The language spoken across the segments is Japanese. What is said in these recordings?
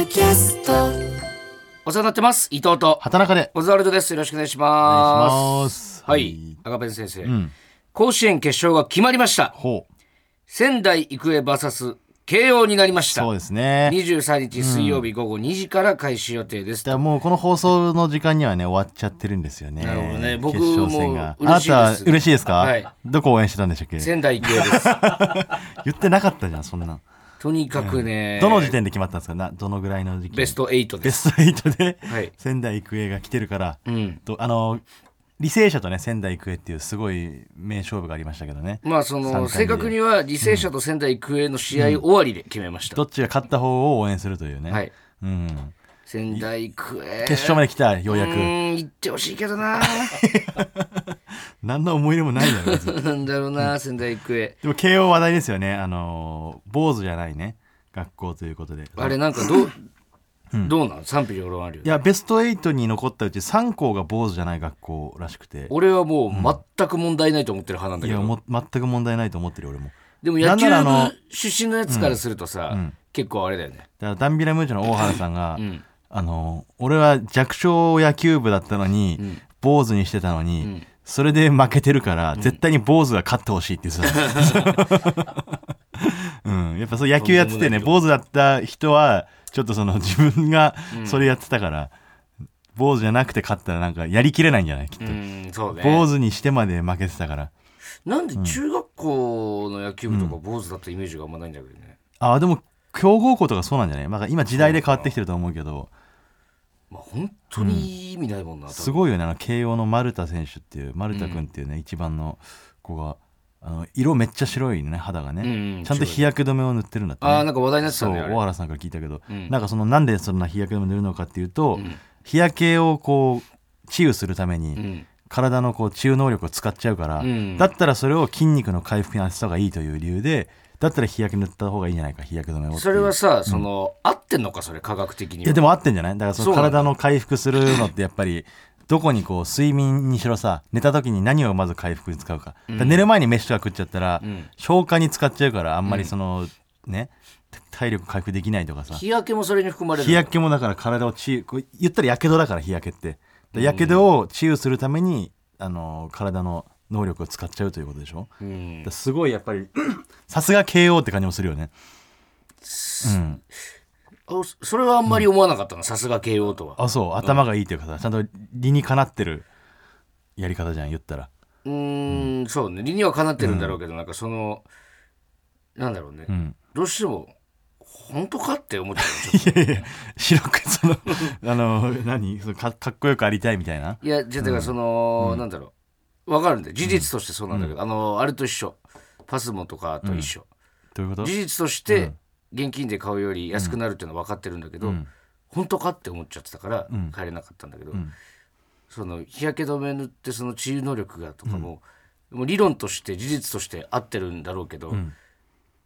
ドキャスト。お世話になってます。伊藤と。畑中で。オズワルドです。よろしくお願いしまます。すはい。赤ペン先生、ん。甲子園決勝が決まりました。ほう。仙台育英 VS 慶応になりました。そうですね。23日水曜日午後2時から開始予定です、だからもうこの放送の時間にはね終わっちゃってるんですよね。なるほどね。僕決勝戦が。も嬉しいです。あなた嬉しいですか、はい。どこ応援してたんでしたっけ？仙台育英です。言ってなかったじゃんそんなんとにかくね、どの時点で決まったんですか？などのぐらいの時期？ベスト8ベです。スト8で、はい。仙台育英が来てるから、うん。とあの履正社とね仙台育英っていうすごい名勝負がありましたけどね。まあその正確には履正社と仙台育英の試合終わりで決めました、どっちが勝った方を応援するというね、はい。うん、仙台育英決勝まで来たようやく。うーん行ってほしいけどな。何の思い入れもないだろ別になんだろうな仙台育英でも慶応話題ですよね。あの坊主じゃないね。学校ということで。あれなんかどう、どうなん？賛否両論あるよいやベスト8に残ったうち3校が坊主じゃない学校らしくて。俺はもう全く問題ないと思ってる派なんだけど、いやも全く問題ないと思ってるよ俺も。でも野球の部出身のやつからするとさ、結構あれだよね。だからダンビラムーチョの大原さんが、んあの俺は弱小野球部だったのに、坊主にしてたのに、それで負けてるから、絶対に坊主が勝ってほしいって言ってた、うん、やっぱそう野球やっててね坊主だった人はちょっとその自分がそれやってたから、坊主じゃなくて勝ったらなんかやりきれないんじゃない？きっと、ね。坊主にしてまで負けてたから。なんで中学校の野球部とか坊主だったイメージがあんまないんだけどね、あでも強豪校とかそうなんじゃない、まあ、今時代で変わってきてると思うけどまあ本当に意味ないもんな、すごいよねあの慶応の丸田選手っていう丸田君っていうね、一番の子があの色めっちゃ白いね肌がね、うんうんちゃんと日焼け止めを塗ってるんだって、ね、ああなんか話題になってたそうねあれ。大原さんから聞いたけど、ん。なんかそのなんでそんな日焼け止め塗るのかっていうと、日焼けをこう治癒するために、うん。体のこう治癒能力を使っちゃうから、うん。だったらそれを筋肉の回復に当てた方がいいという理由でだったら日焼け塗った方がいいんじゃないか日焼け止めをそれはさその、合ってんのかそれ科学的には。いやでも合ってんじゃない？だからその体の回復するのってやっぱりどこにこう睡眠にしろさ寝た時に何をまず回復に使うか,、寝る前に飯とか食っちゃったら、ん。消化に使っちゃうからあんまりその、ね体力回復できないとかさ。日焼けもそれに含まれる日焼けもだから体を治癒こう言ったらやけどだから日焼けって。やけどを治癒するためにあの体の能力を使っちゃうということでしょ、うん。すごいやっぱり さすが KO って感じもするよね。うん。あそれはあんまり思わなかったのさすが慶応とは。あそう。頭がいいというかさちゃんと理にかなってるやり方じゃん言ったら。うーんそうね。理にはかなってるんだろうけど、なんかそのなんだろうね、ん。どうしても本当かって思っちゃう。いやいや白くそのあの何？そのかかっこよくありたいみたいな？といやじゃあだからその、なんだろうわかるんだよ。事実としてそうなんだけど、あのあれと一緒。パスモとかと一緒、どういうこと？事実として現金で買うより安くなるっていうのは分かってるんだけど、本当かって思っちゃってたから帰れなかったんだけど、その日焼け止め塗ってその治癒能力がとかも,、もう理論として事実として合ってるんだろうけど、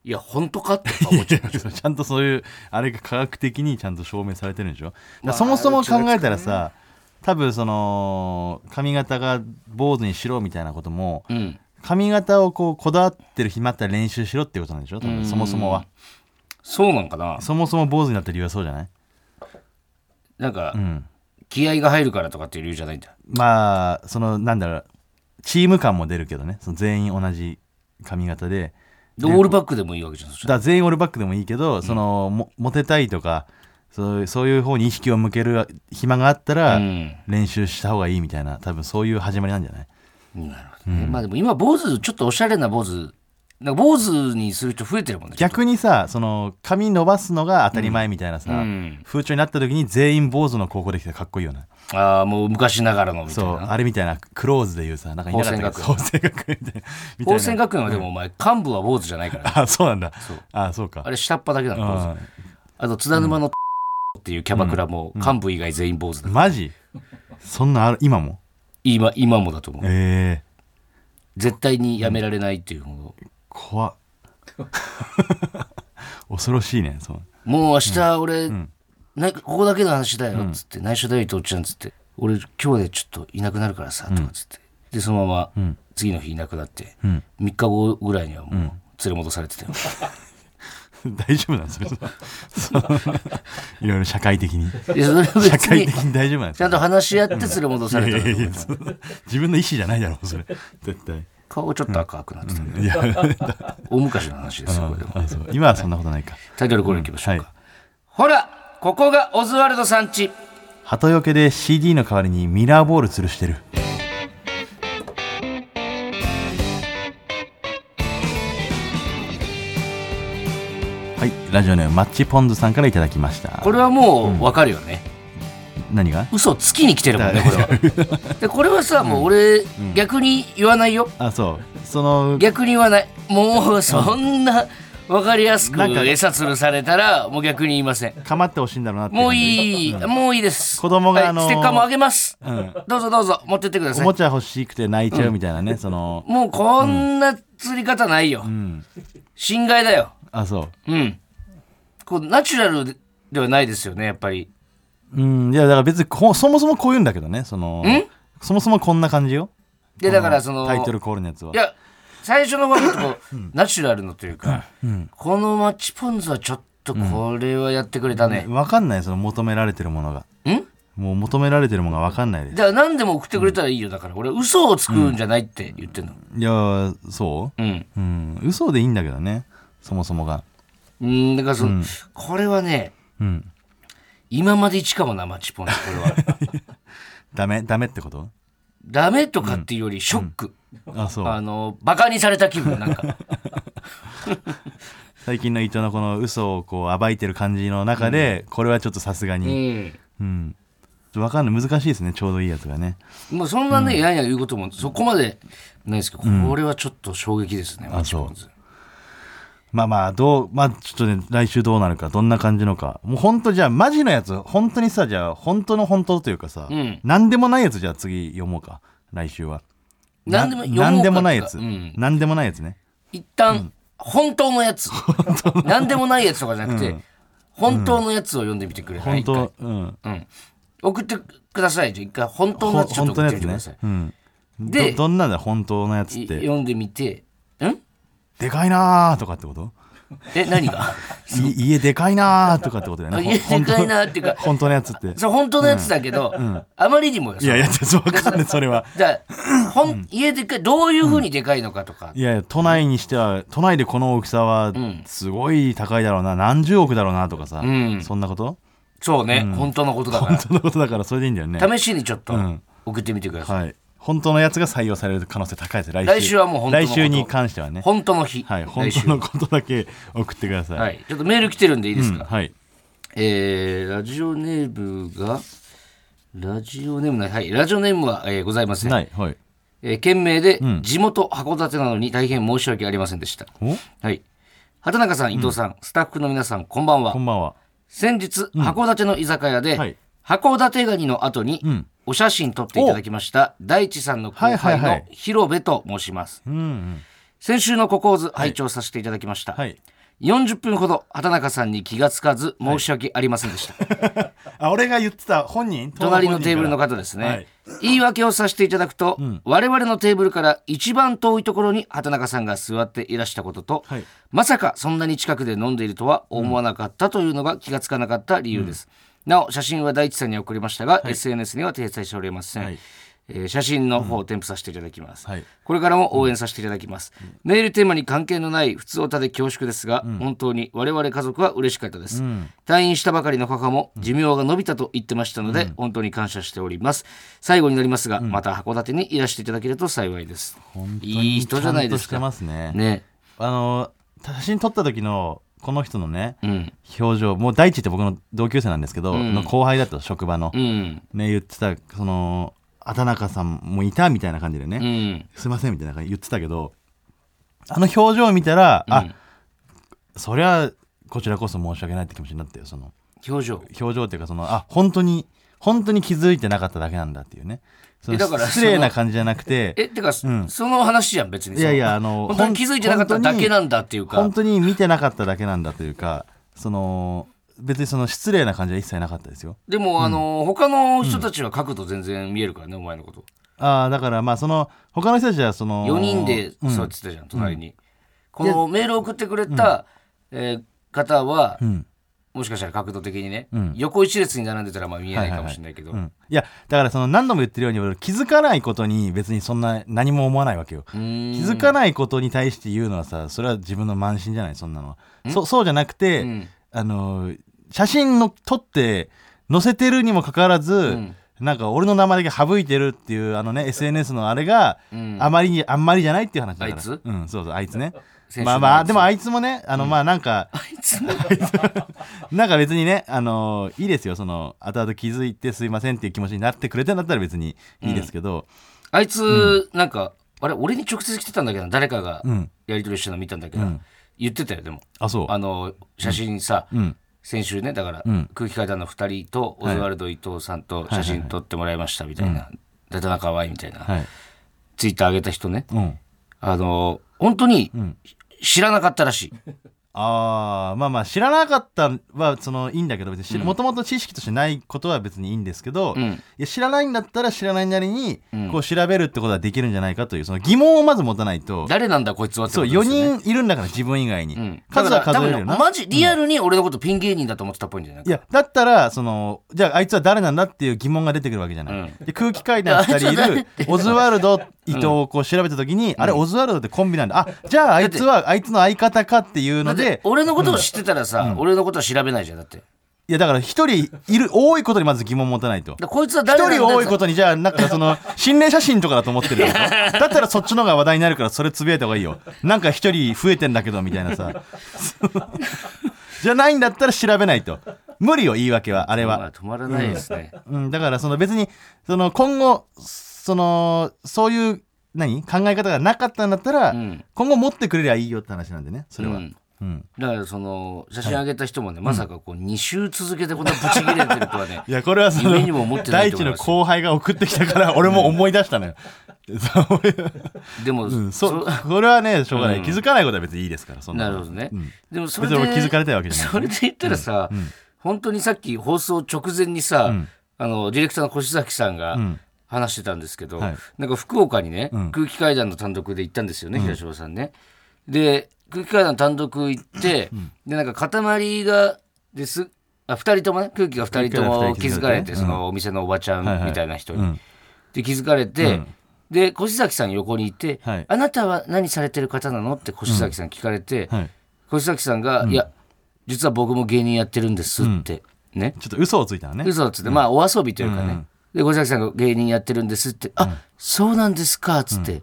いや本当かって思っちゃう。ちゃんとそういうあれが科学的にちゃんと証明されてるんでしょ、そもそも考えたらさ多分その髪型が坊主にしろみたいなこともうん。髪型をこうこだわってる暇あったら練習しろってことなんでしょ？多分そもそもは。そうなんかな。そもそも坊主になった理由はそうじゃない？なんか、うん。気合が入るからとかっていう理由じゃないんだ。まあそのなんだろうチーム感も出るけどね。その全員同じ髪型で。でオールバックでもいいわけじゃんだ全員オールバックでもいいけど、そのもモテたいとかそうそういう方に意識を向ける暇があったら、うん。練習した方がいいみたいな多分そういう始まりなんじゃない？なるほどね、まあでも今坊主ちょっとおしゃれな坊主。なんか坊主にする人増えてるもんね逆にさその髪伸ばすのが当たり前みたいなさ、うん。風潮になった時に全員坊主の高校できてかっこいいよね。ああもう昔ながらのみたいそうなあれみたいなクローズでいうさなんか法法政学園。みたいなみたい法な泉学園はでもお前幹部は坊主じゃないから、あそうなんだ。あそうか。あれ下っ端だけなのうん。あと津田沼のっていうキャバクラも幹部以外全員坊主だ、マジ？そんなある？今も？今今もだと思う。ええ。絶対にやめられないっていうも怖っ。恐ろしいねそうの。もう明日俺、なここだけの話だよっつって、内緒だよ伊藤ちゃんっつって。俺今日でちょっといなくなるからさとかっつって。でそのまま次の日いなくなって、ん。3日後ぐらいにはもう連れ戻されてたよ、大丈夫なんですよ。いろいろ社会的に。いやそれ別に。会的に大丈夫なんですかちゃんと話し合って連れ戻されたいやいやいやそんな自分の意思じゃないだろうそれ。絶対。顔ちょっと赤くなってたけど、いや大昔の話ですよこれでもあそう。今はそんなことないか。タイトルコールいきましょうか、はい。ほらここがオズワルドさんち鳩よけで CD の代わりにミラーボール吊るしてるはいラジオネームマッチポンズさんからいただきました。これはもう分かるよね、何が？嘘つきに来てるもんねこれは。でこれはさもう俺、逆に言わないよ。あそう。その逆に言わない。もうそんな分かりやすくなんか餌つるされたらもう逆に言いません。かまってほしいんだろうなってもういい、もういいです。子供がはいあのーステッカーもあげます、ん。どうぞどうぞ持ってってください。おもちゃ欲しくて泣いちゃうみたいなね、その。もうこんな釣り方ないよ、うん。侵害だよあそう。うん。こうナチュラルではないですよねやっぱり。うん。いやだから別にこそもそもこういうんだけどねそのそもそもこんな感じよ。でだからそのタイトルコールのやつは。いや最初の方こう、ナチュラルのというか、このマッチポンズはちょっとこれはやってくれたね、分かんないその求められてるものが。ん？もう求められてるものが分かんないです。だから何でも送ってくれたらいいよ。だから俺嘘をつくんじゃないって言ってんの。いやそう？ん。ううん。嘘でいいんだけどねそもそもが。うんだからその、これはねうん。今まで一かもなマッチポンズこれは。ダメダメってこと？ダメとかっていうよりショック、あそう。あのバカにされた気分なんか。最近の伊藤のこの嘘をこう暴いてる感じの中で、これはちょっとさすがうにん。うん。分かんない。難しいですねちょうどいいやつがね。もうそんなね、やん。や言うこともそこまでないですけど、これはちょっと衝撃ですね、マッチポンズ。まあまあどうまあちょっとね来週どうなるかどんな感じのか。もう本当じゃあマジのやつ本当にさじゃあ本当の本当というかさ、うん。何でもないやつじゃあ次読もうか来週は。何でも読もうか何でもないやつ、うん。何でもないやつね。一旦、本当のやつ。何でもないやつとかじゃなくて、本当のやつを読んでみてくれ。本当はいうん。うん。送ってください。じゃあ一回、本当のやつちょっと送ってみてください。うん。でどどんなんだ本当のやつって。い読んでみて、んでかいなーとかってこと？え、何が？い家でかいなーとかってことだよね。家でかいなーっていうか、本当のやつって。そう、本当のやつだけど、あまりにもよ。いやいやそう分かんないそれは。じゃあ、ほん、家でかい、どういうふうにでかいのかとか。いやいや都内にしては都内でこの大きさはん。すごい高いだろうな。何十億だろうなとかさ、ん。そんなこと？そうね、本当のことだから。そんなことだからそれでいいんだよね。試しにちょっとん送ってみてください。はい本当のやつが採用される可能性高いです。来週。来週はもう本当のこと。来週に関してはね。本当の日。はい。本当のことだけ送ってください、はい。ちょっとメール来てるんでいいですか、うん。はい。えー、ラジオネームが、ラジオネームない、はい。ラジオネームは、えーございません。ない。はい。えー件名で、ん。地元函館なのに大変申し訳ありませんでした。お？はい。畑中さん、伊藤さん、スタッフの皆さん、こんばんは。こ。んばんは。先日、函館の居酒屋で、はい。函館ガニの後に、んお写真撮っていただきました大地さんの後輩はいはいはい。の広部と申します、うんうん。先週のココーズ拝聴させていただきました、はい。40分ほど畑中さんに気がつかず申し訳ありませんでした、あ俺が言ってた本人 隣のテーブルの方方ですね、はい。言い訳をさせていただくと、我々のテーブルから一番遠いところに畑中さんが座っていらしたことと、はい。まさかそんなに近くで飲んでいるとは思わなかったというのが気がつかなかった理由です、なお写真は大地さんに送りましたが、SNS には掲載しておりません、はい。えー写真の方を添付させていただきます、はい。これからも応援させていただきます、メールテーマに関係のない普通歌で恐縮ですが、本当に我々家族は嬉しかったです、退院したばかりの母も寿命が伸びたと言ってましたので、本当に感謝しております。最後になりますが、また函館にいらしていただけると幸いです。いい人じゃないですちゃんとしてかますねねあの写真撮った時のこの人のねうん。表情もう大地って僕の同級生なんですけど、の後輩だった職場の、うん。ね言ってたその畑中さんもいたみたいな感じでね、うん。すいませんみたいな感じで言ってたけどあの表情を見たら、あそりゃこちらこそ申し訳ないって気持ちになったよその表情。表情っていうかそのあ本当に本当に気づいてなかっただけなんだっていうねえだから失礼な感じじゃなくてえてか、その話じゃん別にいやいやあの本当に気づいてなかっただけなんだっていうか。本当に見てなかっただけなんだというかその別にその失礼な感じは一切なかったですよ。でも、あの他の人たちは書くと全然見えるからね、お前のこと。ああだからまあその他の人たちはその4人で座ってたじゃん、隣に。このメールを送ってくれた、えー方は、んもしかしたら角度的にね、うん。横一列に並んでたらまあ見えないかもしれないけど、うん、いやだからその何度も言ってるように俺気づかないことに別にそんな何も思わないわけよ。気づかないことに対して言うのはさそれは自分の慢心じゃない。そんなの。はそそうじゃなくて、うん。あの写真の撮って載せてるにもかかわらず、ん。なんか俺の名前だけ省いてるっていうあのね SNS のあれがうん。あまりにあんまりじゃないっていう話だから。あいつ？うんそうそうあいつねまあまあでもあいつもねあのまあなんか、あいつも？なんか別にね、あのいいですよその後々気づいてすいませんっていう気持ちになってくれてんだったら別にいいですけど、あいつ、なんかあれ俺に直接来てたんだけどな誰かがうん。やり取りしてるの見たんだけど、うん。言ってたよでも。あそう。あの写真さ、うん。先週ねだから、うん。空気階段の2人とオズワルド伊藤さんと写真撮ってもらいましたみたいな「で田中可愛いみたいな、はい。ツイッター上げた人ね。うん。あの本当にん知らなかったらしい、ああまあまあ知らなかったはそのいいんだけどもともと知識としてないことは別にいいんですけど、いうん。や知らないんだったら知らないなりにうん。こう調べるってことはできるんじゃないかというその疑問をまず持たないと。誰なんだこいつはってそう4ことですよね人いるんだから自分以外に、うん、数は数えるよな。マジリアルに俺のことピン芸人だと思ってたっぽいんじゃない？いやだったらそのじゃああいつは誰なんだっていう疑問が出てくるわけじゃない、うん。で空気階段 2人いるオズワルド伊藤をこう調べた時に、あれオズワルドってコンビなんだ。あじゃああいつはあいつの相方かっていうのだってで俺のことを知ってたらさ、俺のことは調べないじゃんだって。いやだから一人いる多いことにまず疑問持たないと。こいつは一誰なんだ人多いことにじゃあなんかその 心霊写真とかだと思ってるよだったらそっちの方が話題になるからそれつぶやいた方がいいよ。なんか一人増えてんだけどみたいなさ。じゃないんだったら調べないと。無理よ言い訳はあれは。まあ止まらないですね、うん、だからその別にその今後そのそういう何？考え方がなかったんだったら、うん。今後持ってくれりゃいいよって話なんでねそれは、ううんんだからその写真上げた人もね、まさかこう2週続けてこんなブチ切れてるとはねいやこれはその夢にも思ってない大地のと思います後輩が送ってきたから 俺も思い出したのよ、そう俺でも、うん、そそこれはねしょうがない、うん。気づかないことは別にいいですからそんなの。なるほどね、うん。でもそれで別に俺気づかれたいわけじゃない。それで言ったらさ、本当にさっき放送直前にさ、ん。あのディレクターの越崎さんがん。話してたんですけど、はい。なんか福岡にね、ん。空気階段の単独で行ったんですよね、平島さんね。で空気階段単独行って、でなんか塊がです。あ2人ともね空気が2人とも空気づかれて、うん。そのお店のおばちゃんみたいな人に。うん。で気づかれて、うん。で越崎さん横にいて、はい。あなたは何されてる方なの?」って越崎さん聞かれて、はい、越崎さんが、いや実は僕も芸人やってるんです」って、ね。ちょっと嘘をついたのね。嘘っつって、まあお遊びというかね、うん。で越崎さんが芸人やってるんですって「あそうなんですか」っつって、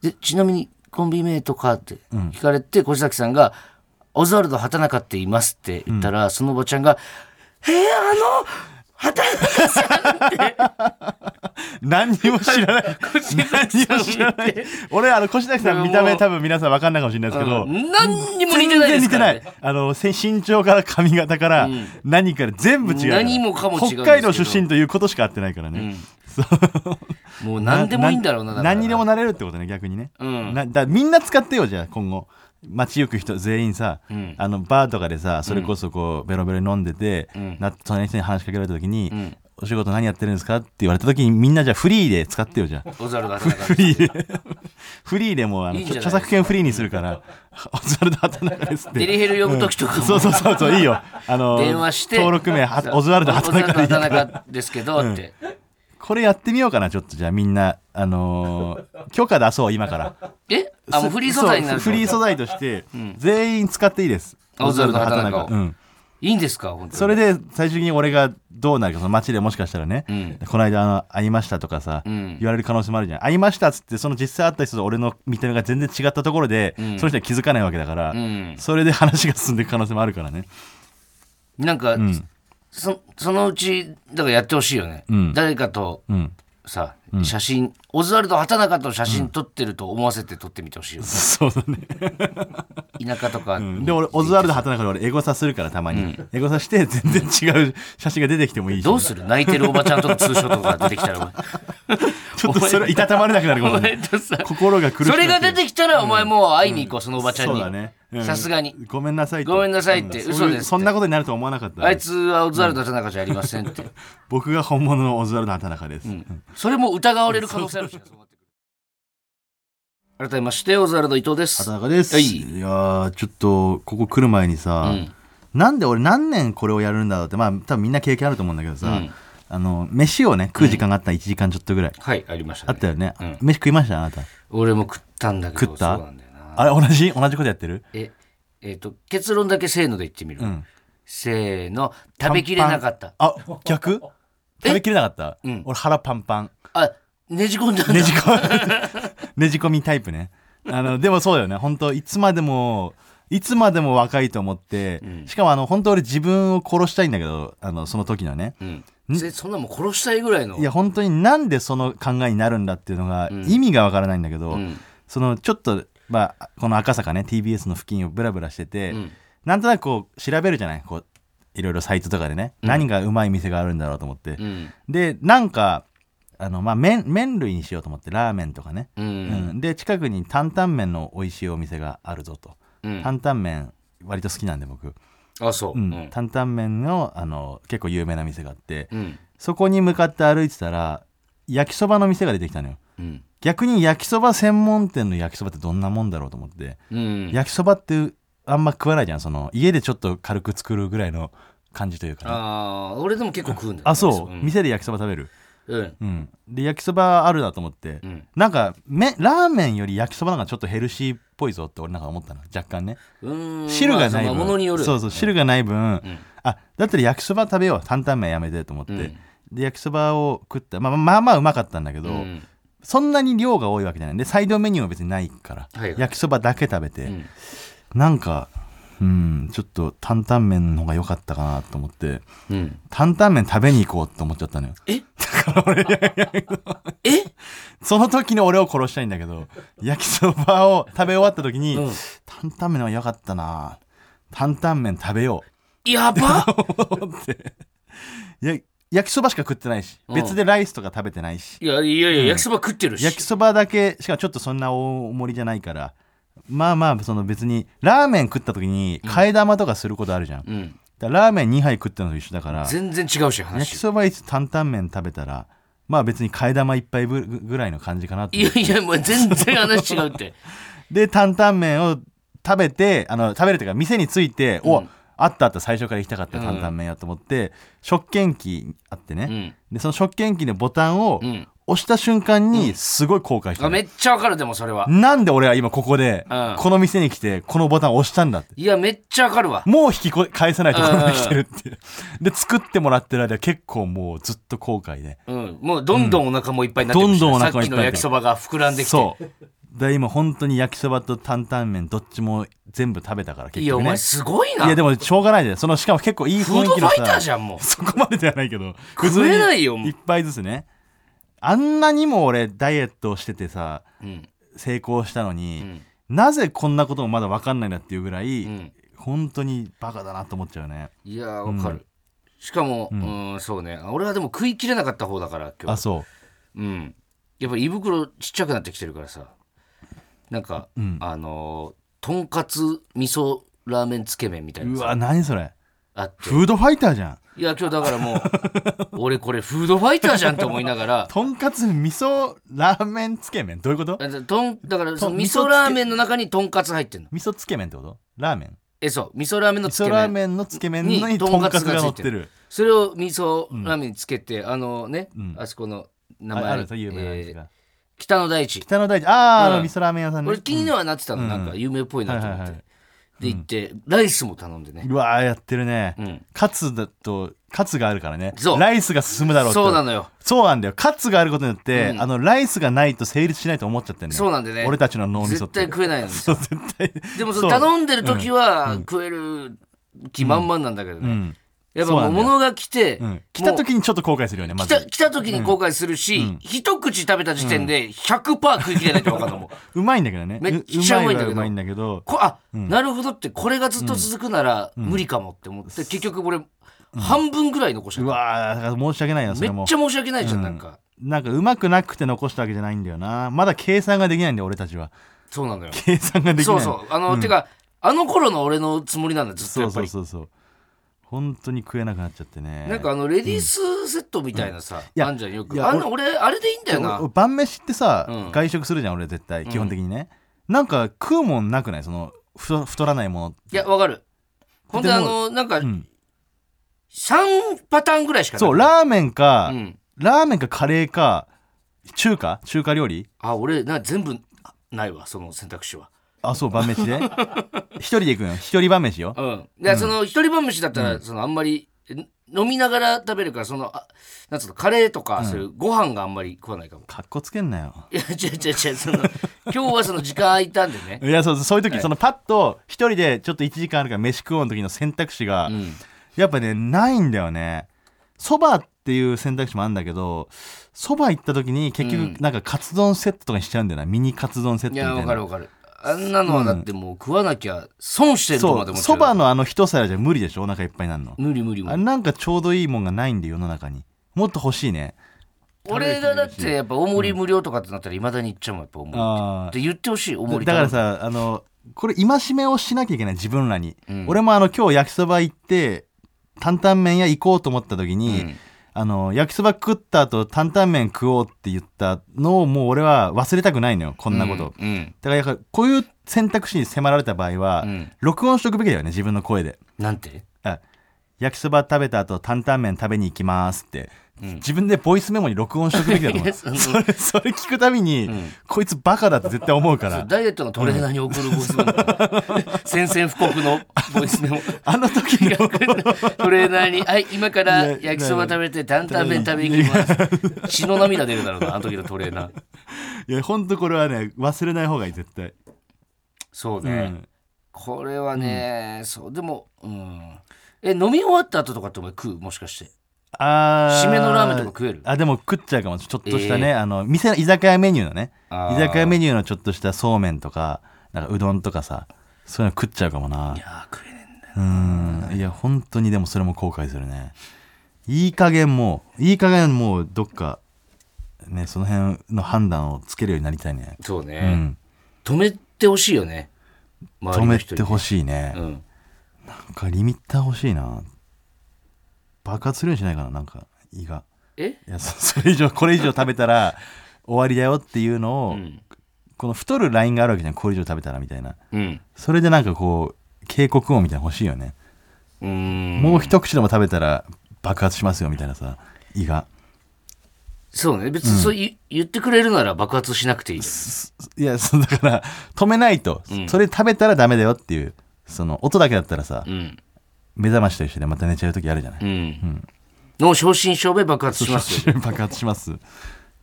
でちなみにコンビ名とかって聞かれて、越崎さんが「オズワルド畑中って言います」って言ったら、そのおばちゃんが「えー、あの畑中さん」って 何にも知らない。何にも知らない。俺あの越崎さん見た目多分皆さん分かんないかもしれないですけど、うん。何にも似てない全然似てない。ですから、ね。あのせ身長から髪型から何から全部違うから。何もかも違う北海道出身ということしか合ってないからね、もう何でもいいんだろうな。だから。何にでもなれるってことね逆にね、うん。なだみんな使ってよじゃあ今後。街行く人全員さ、ん。あのバーとかでさそれこそこうベロベロに飲んでて、ん。な隣の人に話しかけられた時に、ん。お仕事何やってるんですかって言われた時にみんなじゃあフリーで使ってよじゃあ。オズワルドフリーで。フリーでもうあの著作権フリーにするからオズワルド畑中ですって。デリヘル呼ぶ時とかも、そうそうそうそういいよ。あの電話して登録名はオズワルド畑中でいいか畑中ですけどって。これやってみようかなちょっとじゃあみんなあのー 許可出そう今から。え？あ、もうフリー素材になるそうフリー素材として全員使っていいです、オズワルド畑中。をうん。いいんですか？本当に。それで最終的に俺がどうなるかその街でもしかしたらね、ん。この間あの会いましたとかさ、ん。言われる可能性もあるじゃん。会いましたっつってその実際会った人と俺の見た目が全然違ったところで、ん。その人は気づかないわけだから、うん。それで話が進んでいく可能性もあるからね。なんか、んそそのうち、だからやってほしいよね。ん。誰かとうん。さ、写真、オズワルド畑中と写真撮ってると思わせて撮ってみてほしいよね。そうだね。田舎とか。に。で俺オズワルド畑中で俺エゴサするからたまに、エゴサして全然違う 写真が出てきてもいいし。どうする？泣いてるおばちゃんとのツーショットとか出てきたら、ちょっとそれはいたたまれなくなるかおもしれ前とさ、心が苦しくそれが出てきたら、お前もう会いに行こう、そのおばちゃんに。そうだね。うんさすがに。ごめんなさいって。ごめんなさいってうん。嘘ですそんなことになると思わなかった、あいつはオズワルド畑中じゃありませんって。僕が本物のオズワルド畑中です、それも疑われる可能性あるし改めまして、オズワルド伊藤です。畑中です、はい。いやーちょっとここ来る前にさ、うん。なんで俺何年これをやるんだろうってまあ多分みんな経験あると思うんだけどさ、うん。あの飯をね食う時間があったら1時間ちょっとぐらい、はいありましたね。あったよね、うん。飯食いました？あなた。俺も食ったんだけど食った？あれ同じ？同じことやってる？ええっと結論だけせーので言ってみる、うん。せーの。食べきれなかった。あ逆？食べきれなかった、うん。俺腹パンパン。あねじ込んだねじ込 ねじ込みタイプね。あのでもそうだよね。本当いつまでもいつまでも若いと思って、うん。しかもあの本当俺自分を殺したいんだけどあのその時のね。うん？せそんなもん殺したいぐらいの。いや本当になんでその考えになるんだっていうのがうん。意味がわからないんだけど、うん。そのちょっと、まあ、この赤坂ね TBS の付近をブラブラしてて、うん。なんとなくこう調べるじゃない？こういろいろサイトとかでね、うん。何がうまい店があるんだろうと思って、うん。でなんかあの、まあ、麺麺類にしようと思ってラーメンとかね、ううん。んで近くに担々麺の美味しいお店があるぞと、うん。担々麺割と好きなんで僕、あそう。担々麺のあの結構有名な店があってうん。そこに向かって歩いてたら焼きそばの店が出てきたのよ。うん逆に焼きそば専門店の焼きそばってどんなもんだろうと思って、うん。焼きそばってあんま食わないじゃん。その家でちょっと軽く作るぐらいの感じというかね、ああ俺でも結構食うんだよあそう、ん。店で焼きそば食べる。うん。うん。で焼きそばあるなと思って、うん。なんかめラーメンより焼きそばなんかちょっとヘルシーっぽいぞって俺なんか思ったの。若干ね。うーん。汁がない分、まあそのものによる。そうそう汁がない分、うん。あだったら焼きそば食べよう。担々麺やめてと思って、うん。で焼きそばを食った。まあまあまあうまかったんだけど、うんそんなに量が多いわけじゃない。でサイドメニューは別にないから、はいはい。焼きそばだけ食べて、うん。なんかうんちょっと担々麺の方が良かったかなと思って。うん。担々麺食べに行こうと思っちゃったのよ。え？だから俺え？その時の俺を殺したいんだけど焼きそばを食べ終わった時に、うん。担々麺の方が良かったな。担々麺食べよやばうと 思って。や焼きそばしか食ってないしうん。別でライスとか食べてないし。いやいやいや焼きそば食ってるし。焼きそばだけしかちょっとそんな大盛りじゃないからまあまあその別にラーメン食った時に替え玉とかすることあるじゃん、だかうんらラーメン2杯食ってるのと一緒だから全然違うし焼き話そばいつ担々麺食べたらまあ別に替え玉1杯ぶぐらいの感じかなと。いやいやもう全然話違うって。で担々麺を食べてあの食べるというか店に着いて、おうんあったあった最初から行きたかった担々麺やと思って、食券機あってね、うん。でその食券機のボタンをうん。押した瞬間にすごい後悔した。の、あめっちゃわかるでもそれは。なんで俺は今ここでうん。この店に来てこのボタンを押したんだって。いやめっちゃわかるわ。もう引きこ返せないところに来てるっていう。で作ってもらってる間結構もうずっと後悔で。うん。もうどんどんお腹もいっぱいになってくるしどんどんお腹もいっぱいになってさっきの焼きそばが膨らんできて。そうで今本当に焼きそばと担々麺どっちも全部食べたから結局ね。いやお前すごいな。いやでもしょうがないじゃんそのしかも結構いい雰囲気のドファイターさじゃんもう。そこまでではないけど食えないよもう一杯ずつね。あんなにも俺ダイエットをしててさうん。成功したのに、うん。なぜこんなこともまだ分かんないんだっていうぐらい、うん。本当にバカだなと思っちゃうね。いやわかる。しかもうん。そうね。俺はでも食い切れなかった方だから今日。あそうん。やっぱ胃袋ちっちゃくなってきてるからさなんかう、うん、あのーとんかつ味噌ラーメンつけ麺みたいうなさ。わ何それ。あフードファイターじゃん。いや今日だからもう 俺これフードファイターじゃんって思いながら。とんかつ味噌ラーメンつけ麺？どういうこと？あとんだからそのと味噌ラーメンの中にとんかつ入ってんの。味噌つけ麺ってこと？ラーメン。えそう。味噌ラーメンの味噌ラーつけ麺メンのつけ麺のににとんかつが乗ってる。それを味噌ラーメンにつけて、あのね、うん。あそこの名ああ前ると有名なやつえーが、北の大地。北の大地。ああ、あうん。の味噌ラーメン屋さんね。俺気にはなってたの、うん。なんか有名っぽいなと思って、はいはいはい。で行って、ライスも頼んでね。うわーやってるね、うん。カツだとカツがあるからね。そう。ライスが進むだろうそうなのよ。そうなんだよ。カツがあることによって、うん。あのライスがないと成立しないと思っちゃってんねそうなんでね。俺たちの脳みそ絶って。対食えないのに そう絶対。でもそそうの頼んでる時は食える気満々なんだけどね、うんやっぱそうなだよ。もうん物が来て、うん、来た時にちょっと後悔するよねまず。来た来た時に後悔するし、うん。一口食べた時点で100%食い切れないって分かるのもう。うまいんだけどね。めっちゃうまいんだけど。うまいはうまいんだけど。こあ、うん。なるほどってこれがずっと続くなら無理かもって思って、結局俺、半分ぐらい残しうった、わーだから申し訳ないよそめっちゃ申し訳ないじゃん、うん。なんか。なんかうまくなくて残したわけじゃないんだよな。まだ計算ができないんだよ俺たちは。そうなのよ。計算ができない。そうそう。あの、てかあの頃の俺のつもりなんだずっとそうやっぱり。そうそうそう本当に食えなくなっちゃってね。なんかあのレディースセットみたいなさ、いやあんじゃんよく。あんな俺あれでいいんだよな。俺晩飯ってさ、うん。外食するじゃん俺絶対基本的にね、なんか食うもんなくない？その太太らないものいやわかる。ほんであのなんか、ん。3パターンぐらいしかない。そうラーメンか、うん。ラーメンかカレーか中華？中華料理？あ俺な全部ないわその選択肢はあそう晩飯で？一人で行くの？よ一人晩飯よ？うん。で、その一人晩飯だったら、そのあんまりえ飲みながら食べるからそのあなんつうのカレーとか、そういうご飯があんまり食わないかも。かっこつけんなよ。いや違う違う違うその今日はその時間空いたんでね。いやそうそういう時、はい。そのパッと一人でちょっと1時間あるから飯食おうの時の選択肢が、うん。やっぱねないんだよね。そばっていう選択肢もあるんだけどそば行った時に結うん。局なんかカツ丼セットとかにしちゃうんだよな。ミニカツ丼セットみたいな。わかるわかるあんなのはだってもう食わなきゃ損してるとそうまで思っちゃそばのあの一皿じゃ無理でしょ？お腹いっぱいになるの？無理無理無理。あなんかちょうどいいもんがないんで世の中に。もっと欲しいね。俺がだってやっぱ大盛り無料とかってなったらいまだに言っちゃうもんやっぱ大盛りあって言ってほしい大盛り。あだからさあのこれ戒めをしなきゃいけない自分らに、うん。俺もあの今日焼きそば行って担々麺屋行こうと思った時に、うんあの焼きそば食った後担々麺食おうって言ったのをもう俺は忘れたくないのよこんなこと、うんうん。だからやこういう選択肢に迫られた場合は、うん。録音しとくべきだよね自分の声で。なんて？あ焼きそば食べた後担々麺食べに行きますって、うん自分でボイスメモに録音しとくべきだと思 いうやそれそれ聞くたびに、ん。こいつバカだって絶対思うから。ダイエットのトレーナーに送るボイスメモ、宣戦布告のボイスメモ。あの時の。トレーナーに「はい今から焼きそば食べて担々麺食べに行きます」血の涙出るだろうなあの時のトレーナー。いやほんとこれはね忘れない方がいい絶対、そうね、うん。これはね、そうでもうん。え飲み終わった後とかってお前食う？もしかしてあ締めのラーメンとか食える？あでも食っちゃうかも。ちょっとしたね、えあの店の居酒屋メニューのね居酒屋メニューのちょっとしたそうめんとかなんかうどんとかさそういうの食っちゃうかもな。いやー食えねえんだようん。いや本当にでもそれも後悔するね。いい加減もういい加減もうどっかねその辺の判断をつけるようになりたいね。そうね、うん。止めてほしいよね。周止めてほしいね、うん。なんかリミッター欲しいな爆発するようにしないかななんか胃が。え？いやそ それ以上これ以上食べたら終わりだよっていうのを、うん。この太るラインがあるわけじゃんこれ以上食べたらみたいな。うん。それでなんかこう警告音みたいなの欲しいよね、うーん。もう一口でも食べたら爆発しますよみたいなさ胃が。そうね。別にそう言,、言ってくれるなら爆発しなくていい。よいやそうだから止めないと、うん。それ食べたらダメだよっていうその音だけだったらさ、うん目覚ましと一緒でまた寝ちゃう時あるじゃない、うん、の正真正銘爆発しますよ、爆発します。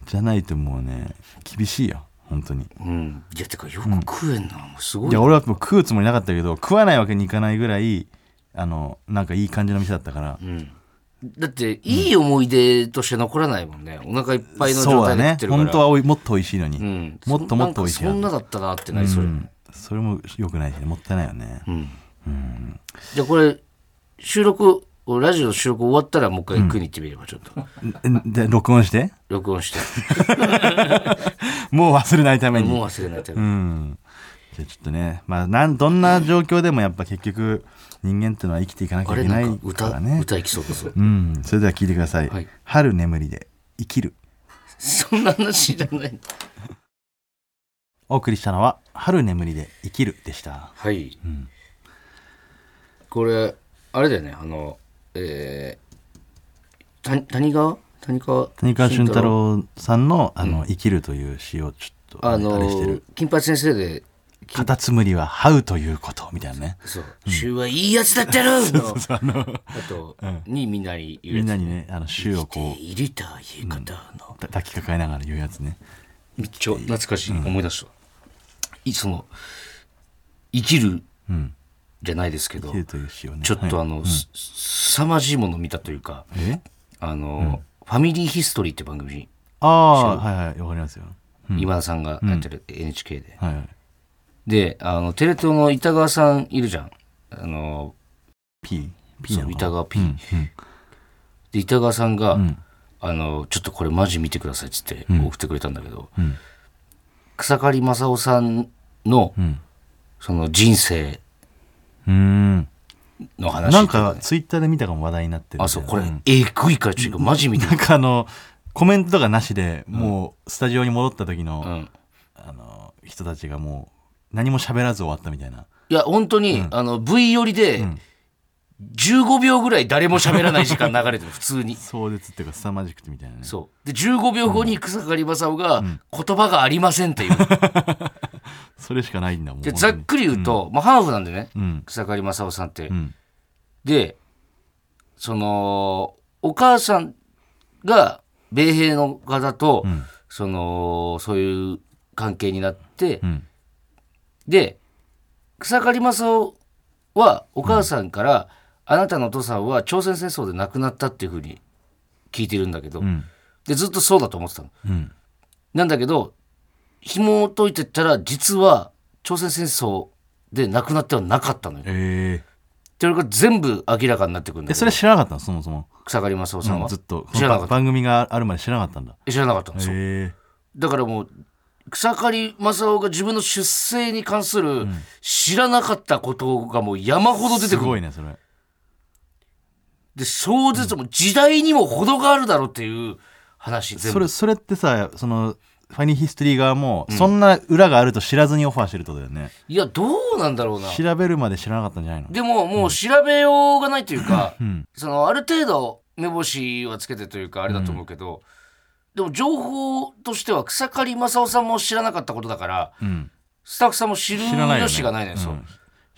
じゃないともうね厳しいよ。本当に。うん、いやてかよく食えんな、もうすごいいや俺はもう食うつもりなかったけど食わないわけにいかないぐらいあのなんかいい感じの店だったから、うん、だっていい思い出として残らないもんね、お腹いっぱいの状態で食そうだね。ってるから。本当はおいもっと美味しいのに、うん、もっともっと美味しいそんなそんなだったなってなりそううん。それも良くないしね。もったいないよね、うん、じゃあこれ収録ラジオの収録終わったらもう一回食いに行ってみればちょっと、んで録音して？録音して。もう忘れないために。もう忘れないと、うん。じゃあちょっとねまあなんどんな状況でもやっぱ結局人間っていうのは生きていかなきゃいけなんいなか歌からね歌いきそうだぞ。うん。それでは聞いてください、はい。春眠りで生きる。そんな話じゃない。お送りしたのは春眠りで生きるでした。はい、ん。これあれだよねあのえー、た谷川？谷川谷川俊太郎さんの「あの生きる」という詩をちょっとああのれしてる。金八先生で「カタツムリは這うということ」みたいなね。そう「衆はいいやつだってる!」の。あと、にみんなに言うやつみんなにねあの詩をこ生きているということの、うた抱きかかえながら言うやつね。めっちゃ懐かしい、思い出した。いその生きるうんじゃないですけどね。ちょっとあの、す凄まじいものを見たというかえ？あの、ファミリーヒストリーって番組にああはいはいわかりますよ。今田さんがやってる NHK で、はいはい。であのテレ東の板川さんいるじゃん。あの P P なの？かそう板川 P、うんうん。で板川さんが、ん。あのちょっとこれマジ見てくださいっつって送ってくれたんだけど、ん。草刈正雄さんの、ん。その人生うーん。の話なんかツイッターで見たかも話題になってるあそうこれ、ん。えぐいからちょっとマジ見て。なんかあのコメントとかなしでもうスタジオに戻った時の、うん。あの人たちがもう何も喋らず終わったみたいな。いや本当に、あの V 寄りで、15秒ぐらい誰も喋らない時間流れてる 普通に。壮絶っていうか凄まじくてみたいなね。そう。で15秒後に草刈正雄が言葉がありませんっていう、それしかないんだもんでざっくり言うと、まあ、ハーフなんでね。うん。草刈正雄さんって、うん。でそのお母さんが米兵の方と、うん。そのそういう関係になって、うん。で草刈正雄はお母さんから、あなたのお父さんは朝鮮戦争で亡くなったっていうふうに聞いてるんだけど、うん。でずっとそうだと思ってたの。うん。なんだけど紐解いてったら実は朝鮮戦争で亡くなってはなかったのよ。え。それが全部明らかになってくるんー、だけど。えそれ知らなかったのそもそも、草刈正雄さんは、うんずっと。知らなかった。番組があるまで知らなかったんだ。知らなかったんですよ。えだからもう草刈正雄が自分の出生に関する知らなかったことがもう山ほどー、す出てくる。ごいねそれ。で壮絶もう時代にも程があるだろうっていう話全部。それそれってさそのファニーヒストリー側も、そんな裏があると知らずにオファーしてるってことだよね。いやどうなんだろうな。調べるまで知らなかったんじゃないの？でももう調べようがないというか、うん。そのある程度目星はつけてというかあれだと思うけど、でも情報としては草刈正雄さんも知らなかったことだからうん。スタッフさんも知る知らないよねよしがないのよ、そううん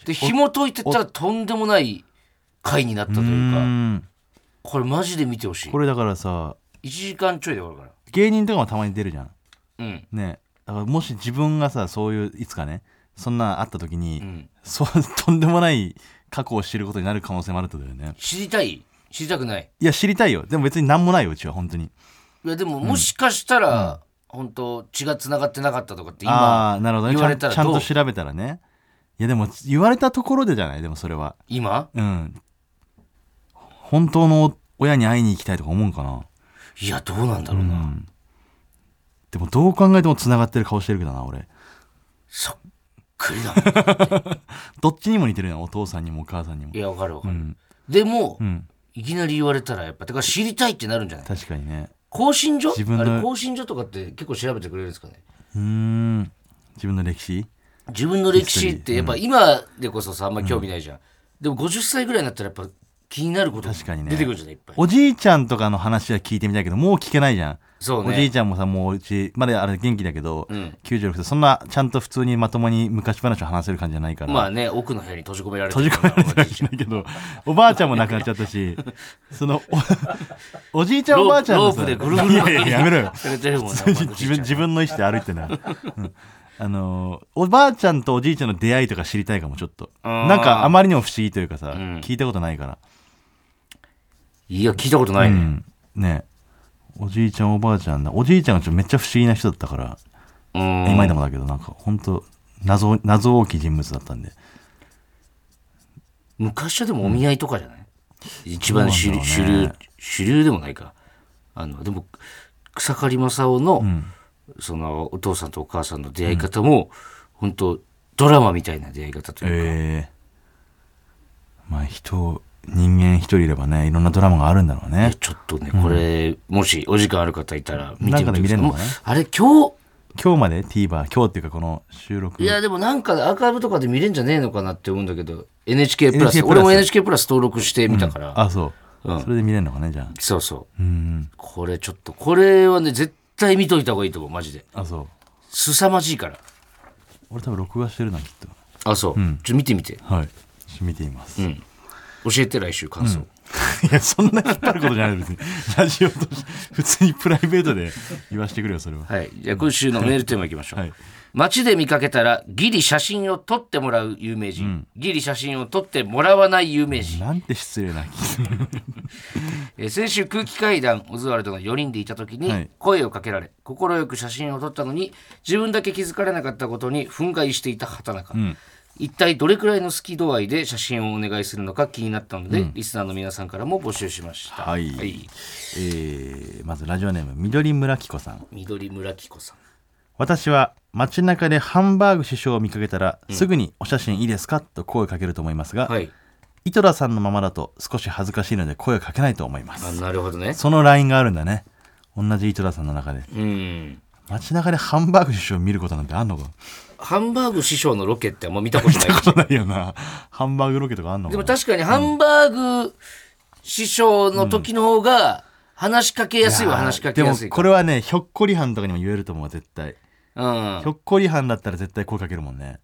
で紐解いてったらとんでもない回になったというかん。これマジで見てほしい。これだからさ1時間ちょいで終わるから。芸人とかもたまに出るじゃんうん。ね。だからもし自分がさそういういつかねそんなあった時に、うん。そう とんでもない過去を知ることになる可能性もあるってことだよね。知りたい？知りたくない？いや知りたいよ。でも別に何もないようちは本当に。いやでももしかしたら、本当血がつながってなかったとかって今ああーなるほどね。言われたらちゃんちゃんと調べたらね。いやでも言われたところでじゃない？でもそれは。今？うん。本当の親に会いに行きたいとか思うんかな。いやどうなんだろうな、うんでもどう考えても繋がってる顔してるけどな俺。そっくりだもん どっちにも似てるなお父さんにもお母さんにも。いやわかるわかる、うん。でも、うん。いきなり言われたらやっぱてか知りたいってなるんじゃない？確かにね。更新所？自分のあれ更新所とかって結構調べてくれるんですかね？うーん。自分の歴史？自分の歴史ってやっぱ今でこそさあんま興味ないじゃん、でも50歳ぐらいになったらやっぱ気になること確かにね。出てくるじゃないいっぱい。おじいちゃんとかの話は聞いてみたいけどもう聞けないじゃん。そうね。おじいちゃんもさもううちまだあれ元気だけど、うん。96歳そんなちゃんと普通にまともに昔話を話せる感じじゃないから、まあね奥の部屋に閉じ込められて閉じ込められてるわけじゃないけどおばあちゃんも亡くなっちゃったしそのお おじいちゃんおばあちゃんのさロープでぐるぐる。いやいややめろよ。されてるもんね普通に自分自分の意思で歩いてんだから、うん。あのおばあちゃんとおじいちゃんの出会いとか知りたいかもちょっと。あー。なんかあまりにも不思議というかさ、ん。聞いたことないからいや聞いたことないね、うん。ね。おじいちゃんおばあちゃんだ。おじいちゃんがちょっとめっちゃ不思議な人だったから、うん。今でもだけどなんか本当謎謎大きい人物だったんで。昔はでもお見合いとかじゃない、一番主流,、主そうなんだろうね。流主流でもないか。あのでも草刈正雄の、ん。そのお父さんとお母さんの出会い方も、本当ドラマみたいな出会い方というか、ええまあ人人間一人いればねいろんなドラマがあるんだろうね。ちょっとねこれ、もしお時間ある方いたら見てみてなんかで見れるのかな？もうあれ今日？今日まで？TVer 今日っていうかこの収録？いやでもなんかアーカイブとかで見れんじゃねえのかなって思うんだけど NHK プラス？俺も NHK プラス登録してみたから、あそう、うん。それで見れるのかねじゃあ。そうそう。うんこれちょっとこれはね絶対見といた方がいいと思うマジで。あそう。凄まじいから。俺多分録画してるなきっあそう、ちょっと見てみて。とはい。見てみます、うん教えて来週感想、いやそんな引っ張ることじゃない別にラジオとして普通にプライベートで言わしてくれよそれは。はい。じゃあ今週のメールテーマいきましょう、はい。街で見かけたらギリ写真を撮ってもらう有名人、ギリ写真を撮ってもらわない有名人、なんて失礼な えー先週空気階段オズワルドが4人でいた時にはい。声をかけられ快く写真を撮ったのに自分だけ気づかれなかったことに憤慨していた畑中、ん一体どれくらいの好き度合いで写真をお願いするのか気になったので、リスナーの皆さんからも募集しました。はい。えーまずラジオネーム緑村紀子さん。緑村紀子さん。私は街中でハンバーグ師匠を見かけたら、すぐに「お写真いいですか?」と声をかけると思いますが、はい。井戸田さんのままだと少し恥ずかしいので声をかけないと思いまあすなるほどね。そのラインがあるんだね。同じ井戸田さんの中で。うん。街中でハンバーグ師匠を見ることなんてあんのか？ハンバーグ師匠のロケってあんま見たことない。ないよな。ハンバーグロケとかあんのでも確かにハンバーグ師匠の時の方が話しかけやすいは話しかけやすいでもこれはねひょっこりはんとかにも言えると思う絶対。うん。ひょっこりはんだったら絶対声かけるもんね。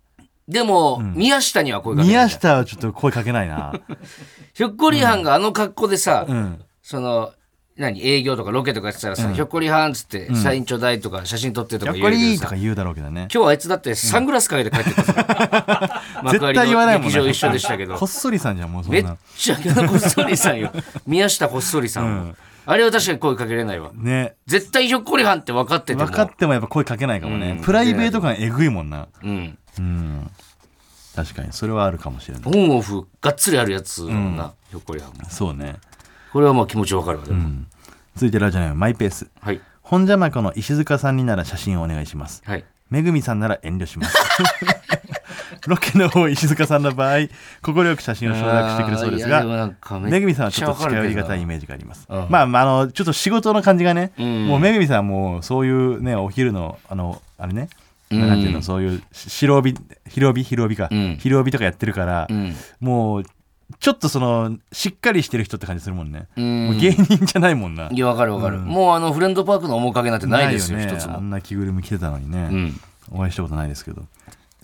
でも、宮下には声かけない宮下はちょっと声かけないな。ひょっこりはんがあの格好でさ、うん。その何営業とかロケとかやってたらさ、ひょっこりはんっつって、サインちょうだいとか写真撮ってとひょっか言うけどさこりとか言うだろうけどね。今日あいつだってサングラスかけて帰ってたさ、幕張絶対言わないのもんね。劇場一緒でしたけど。こっそりさんじゃんもうそめっちゃこっそりさんよ。宮下こっそりさんは、あれは確かに声かけれないわ。ね。絶対ひょっこりはんって分かってても。分かってもやっぱ声かけないかもね、うん。プライベート感えぐいもんな。うん。うん。確かに。それはあるかもしれない。オンオフがっつりあるやつのな、ひょっこりはんも。そうねこれはもう気持ちわかるわでも、続いてラジオネームマイペース。はい。本邪魔子の石塚さんになら写真をお願いします。はい。めぐみさんなら遠慮します。ロケの方石塚さんの場合快く写真を承諾してくれそうですがめぐみさんはちょっと近寄りがたいイメージがあります、うん。まあまああのちょっと仕事の感じがね、ん。もうめぐみさんはもうそういうねお昼のあのあれね、うん。なんていうのそういうし白帯広帯広帯か、うん。広帯とかやってるから、うん。もうちょっとそのしっかりしてる人って感じするもんね、うん。もう芸人じゃないもんな。いやわかるわかる、もうあのフレンドパークの面影なんてないですよね。一つもあんな着ぐるみ着てたのにね、うん。お会いしたことないですけど。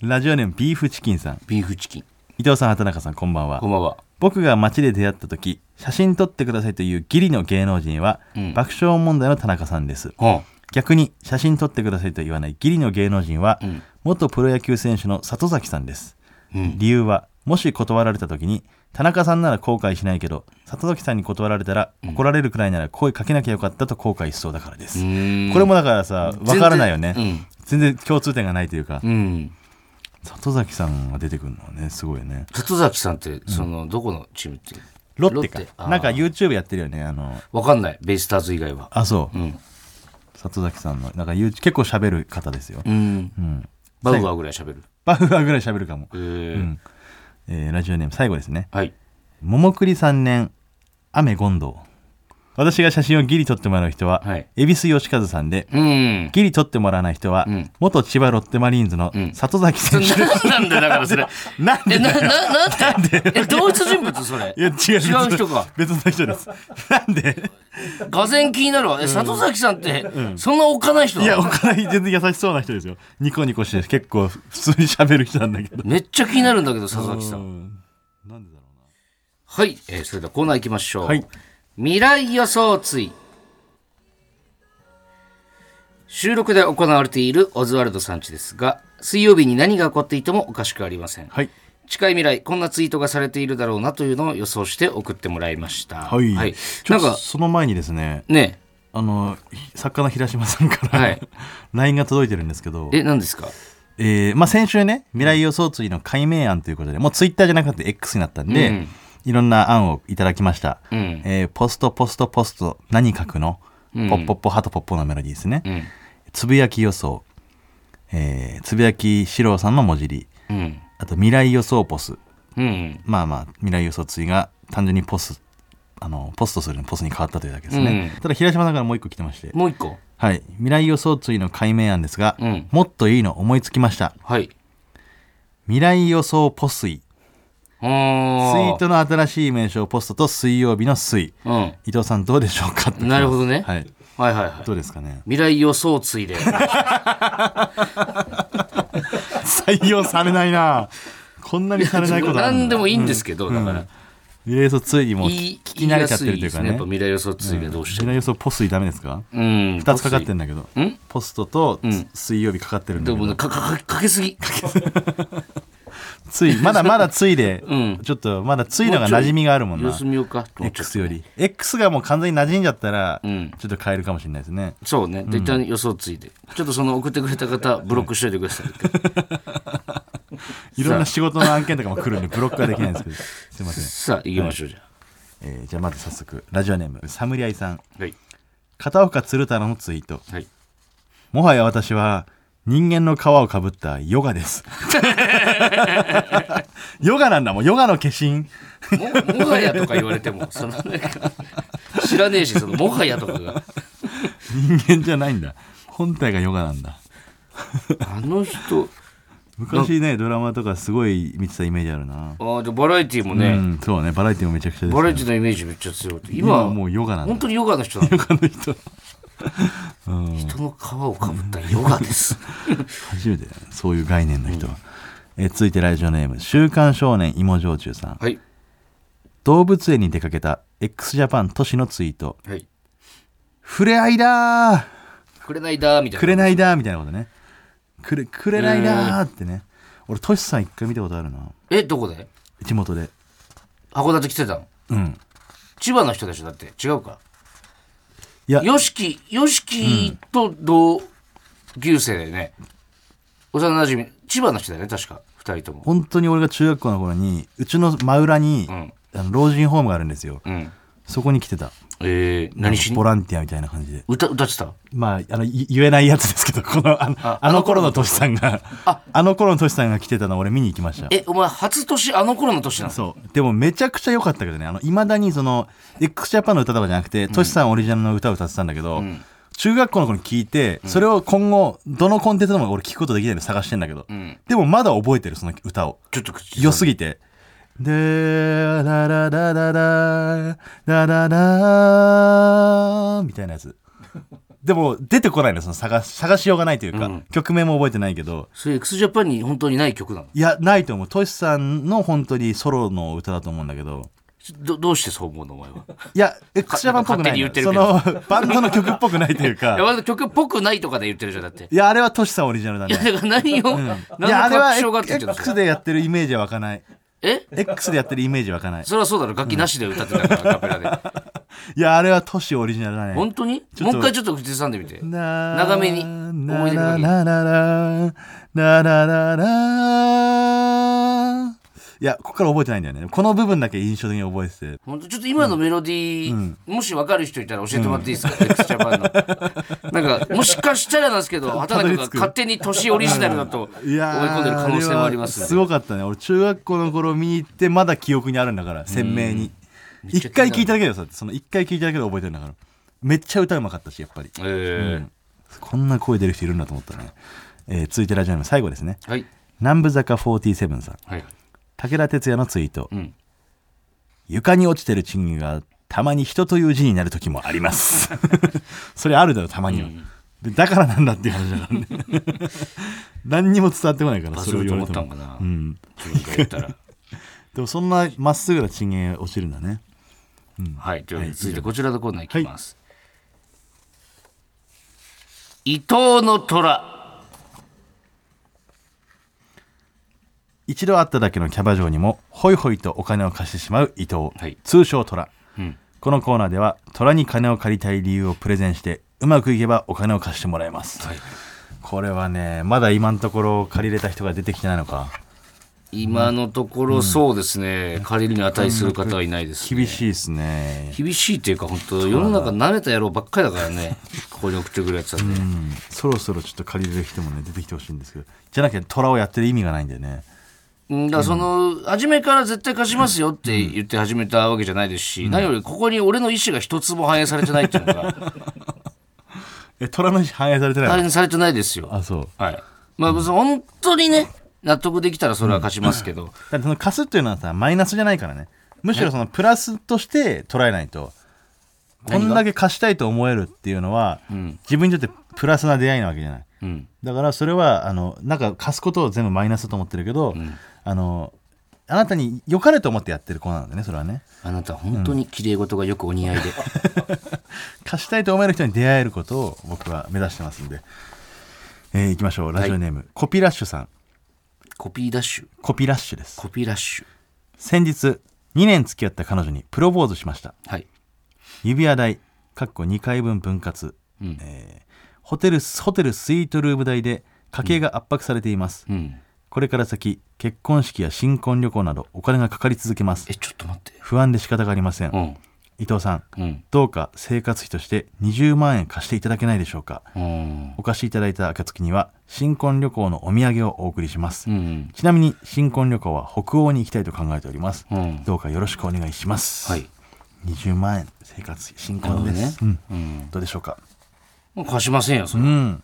ラジオネームビーフチキンさん。ビーフチキン。伊藤さん畑中さんこんばんは。こんばんは。僕が街で出会った時写真撮ってくださいという義理の芸能人は、うん。爆笑問題の田中さんです。は逆に写真撮ってくださいと言わない義理の芸能人は、ん。元プロ野球選手の里崎さんです、うん。理由はもし断られた時に田中さんなら後悔しないけど里崎さんに断られたら怒られるくらいなら声かけなきゃよかったと後悔しそうだからです、うん。これもだからさ分からないよね。全全然共通点がないというか、うん、うん、里崎さんが出てくるのはねすごいよね。里崎さんってその、どこのチームってロッテか。なんか YouTube やってるよねあの。わかんない。ベイスターズ以外は。あそう、うん。里崎さんのなんか結構喋る方ですよ、うん。うん、バウアーぐらい喋る。バウアーぐらい喋るかも。え、ーえーラジオネーム最後ですね。はい。桃栗3年雨権藤私が写真をギリ撮ってもらう人は、はい。恵比寿義和さんでうん。ギリ撮ってもらわない人は、ん。元千葉ロッテマリーンズのん。里崎選手、なんでだからそれ。なんでえなななんで？え同一人物それ。いや違う違う人か。別の人です。なんで？がぜん気になるわ。え里崎さんって、そんなおっかない人いやお金全然優しそうな人ですよ。ニコニコして結構普通に喋る人なんだけど。めっちゃ気になるんだけど里崎さん。うん。なんでだろはい、えーそれではコーナー行きましょう、はい未来予想つい。収録で行われているオズワルドさんちですが水曜日に何が起こっていてもおかしくありません、はい。近い未来こんなツイートがされているだろうなというのを予想して送ってもらいました。はい、はい、なんかその前にですねね。あの作家の平島さんから、はい。LINE が届いてるんですけどえ何ですか？えーまあ、先週ね未来予想ツイの解明案ということでもうツイッターじゃなくて X になったんで、うんいろんな案をいただきました、うん。えーポストポストポスト何書くの、うん。ポッポッポハトポッポのメロディーですね、うん。つぶやき予想、えーつぶやき四郎さんの文字り。うん。あと未来予想ポス。うん。まあまあ未来予想ツイが単純にポス。あのポストするの。ポスに変わったというだけですね、うん。ただ平島さんからもう一個来てまして。もう一個？はい。未来予想ツイの解明案ですが、うん。もっといいの思いつきました。はい。未来予想ポスイツイートの新しい名称ポストと水曜日の水。うん。伊藤さんどうでしょうかって。なるほどね。はい。はいはいはい。どうですかね。未来予想ついで。採用されないな。こんなにされないこと何でもいいんでですけど、だから。未来予想ついも聞いき慣れちゃってるというかね。未来予想ついでどうしても。未来予想ポスイダメですか？うん。2つかかってんだけど。ん。ポストとん水曜日かかってるんだけど。でもかかかけすぎついまだまだついでうん。ちょっとまだついのが馴染みがあるもんな。様子見ようか。と X より。X がもう完全に馴染んじゃったらうん。ちょっと変えるかもしれないですね。そうね。で一旦予想ついでちょっとその送ってくれた方ブロックしといてください。いろんな仕事の案件とかも来るんでブロックはできないんですけど。すいません。さあ行きましょうじゃえーじゃあまず早速ラジオネームサムリアイさん。あはい。片岡鶴太郎のツイート。はい。もはや私は人間の皮をかぶったヨガです。ヨガなんだもん。ヨガの化身。ももはやとか言われてもそのなんか知らねえしそのもはやとかが。人間じゃないんだ。本体がヨガなんだ。あの人昔ねドラマとかすごい見てたイメージあるな。あーでバラエティーもうね、んそうね。バラエティもめちゃくちゃですバラエティーのイメージめっちゃ強い。今今はもうヨガなんだ。本当にヨガの人なの ヨガの人人の皮をかぶったヨガです。初めてそういう概念の人は、えー続いてラジオネーム「週刊少年芋焼酎」さん。はい。動物園に出かけた x ジャパン都市のツイート。はい「触れ合いだー。くれないだーみたいなくれないだー」みたいなことね。くれくれないだーってね。俺トシさん一回見たことあるな。えどこで？地元で。函館来てたの？うん。千葉の人でしょ？だって。違うかよしきよしきと同級生だよね、幼なじみ千葉の人だよね確か。二人とも。本当に俺が中学校の頃にうちの真裏に、うん。あの老人ホームがあるんですよ。うん。そこに来てたえー、何しに？ボランティアみたいな感じで。歌歌ってた？まああのい言えないやつですけど このあのああの頃のトシさんがあ。あの頃のトシさんが来てたの俺見に行きました。えお前初年あの頃の年なの？そう。でもめちゃくちゃ良かったけどねあのいまだにその x ジャパンの歌とかじゃなくてトシさんオリジナルの歌を歌ってたんだけど、ん。中学校の頃に聞いてそれを今後どのコンテンツでも俺聞くことできないの探してんだけど、ん。でもまだ覚えてるその歌を。ちょっと口良すぎてで、ラララララ、ラララみたいなやつ。でも、出てこないの、その探、探しようがないというか、うん曲名も覚えてないけど、それ x ジャパンに本当にない曲なの？いや、ないと思う。トシさんの本当にソロの歌だと思うんだけど、どどうしてそう思うのお前は？いや、x ジャパンっぽくないその、バンドの曲っぽくないという いやか、曲っぽくないとかで言ってるじゃんだって。いや、あれはトシさんオリジナルだいや。だから何を、何の、あれ確は証があってで X でやってるイメージは湧かない。え？X でやってるイメージ湧かない。それはそうだろ。楽器なしで歌ってたから、カペラで。いやあれはトシオリジナルだね。本当に？ちょっともう一回ちょっと口ずさんでみて。長長めに。思い出の限りラララララララいやここから覚えてないんだよね。この部分だけ印象的に覚えてて。本当ちょっと今のメロディー、もし分かる人いたら教えてもらっていいですか、x ジャパンの。なんかもしかしたらなんですけど畑中が勝手に年オリジナルだと追い込んでる可能性もありますすごかったね。俺中学校の頃見に行ってまだ記憶にあるんだから鮮明に。一回聞いただけでさその一回聞いただけで覚えてるんだから。めっちゃ歌うまかったしやっぱり。えー。こんな声出る人いるんだと思ったね、えー続いてラジオネーム最後ですね。はい。南部坂47さん。はい武田鉄矢のツイート、ん。床に落ちてる賃金がたまに人という字になる時もあります。それあるだろたまには、でだからなんだっていう話だからね何にも伝わってこないからバズると思ったもんかな、うん。でもそんなまっすぐな賃金が落ちるんだね。はいというわけで続いてこちらのコーナーいきます、伊藤の虎一度会っただけのキャバ嬢にもホイホイとお金を貸してしまう伊藤、はい。通称虎うん。このコーナーでは虎に金を借りたい理由をプレゼンしてうまくいけばお金を貸してもらいます、はい。これはねまだ今のところ借りれた人が出てきてないのか。今のところそうですね、借りるに値する方はいないです、ね、厳しいですね。厳しいっていうか本当世の中舐めた野郎ばっかりだからね。ここに送ってくるやつはね、うん。そろそろちょっと借りれる人もね出てきてほしいんですけど。じゃなきゃ虎をやってる意味がないんだよね。うんだからその、初めから絶対貸しますよって言って始めたわけじゃないですし、何よりここに俺の意思が一つも反映されてないっていうのが え虎の意思反映されてない反映されてないですよ。あそう。はい。まあ本当にね納得できたらそれは貸しますけど、だってその貸すっていうのはさマイナスじゃないからね。むしろそのプラスとして捉えないとこんだけ貸したいと思えるっていうのは、ん。自分にとってプラスな出会いなわけじゃない。うん。だからそれはあのなんか貸すことを全部マイナスだと思ってるけど、あのあなたに良かれと思ってやってる子なんだねそれはね。あなた本当に綺麗事がよくお似合いで、貸したいと思える人に出会えることを僕は目指してますんで、えー、いきましょう。ラジオネーム、コピラッシュさん。コピーダッシュ？コピラッシュです。コピーラッシュ。先日2年付き合った彼女にプロポーズしました。はい。指輪代かっこ2回分分割、うん。えーホテルホテルスイートルーム代で家計が圧迫されています、うんこれから先結婚式や新婚旅行などお金がかかり続けます。えちょっと待って。不安で仕方がありません、うん。伊藤さんうん。どうか生活費として20万円貸していただけないでしょうか。うん。お貸しいただいた暁には新婚旅行のお土産をお送りします、うん。ちなみに新婚旅行は北欧に行きたいと考えております、うん。どうかよろしくお願いします、はい。20万円生活費新婚です、なるうん。うん。どうでしょうか？貸しませんよそれ、うん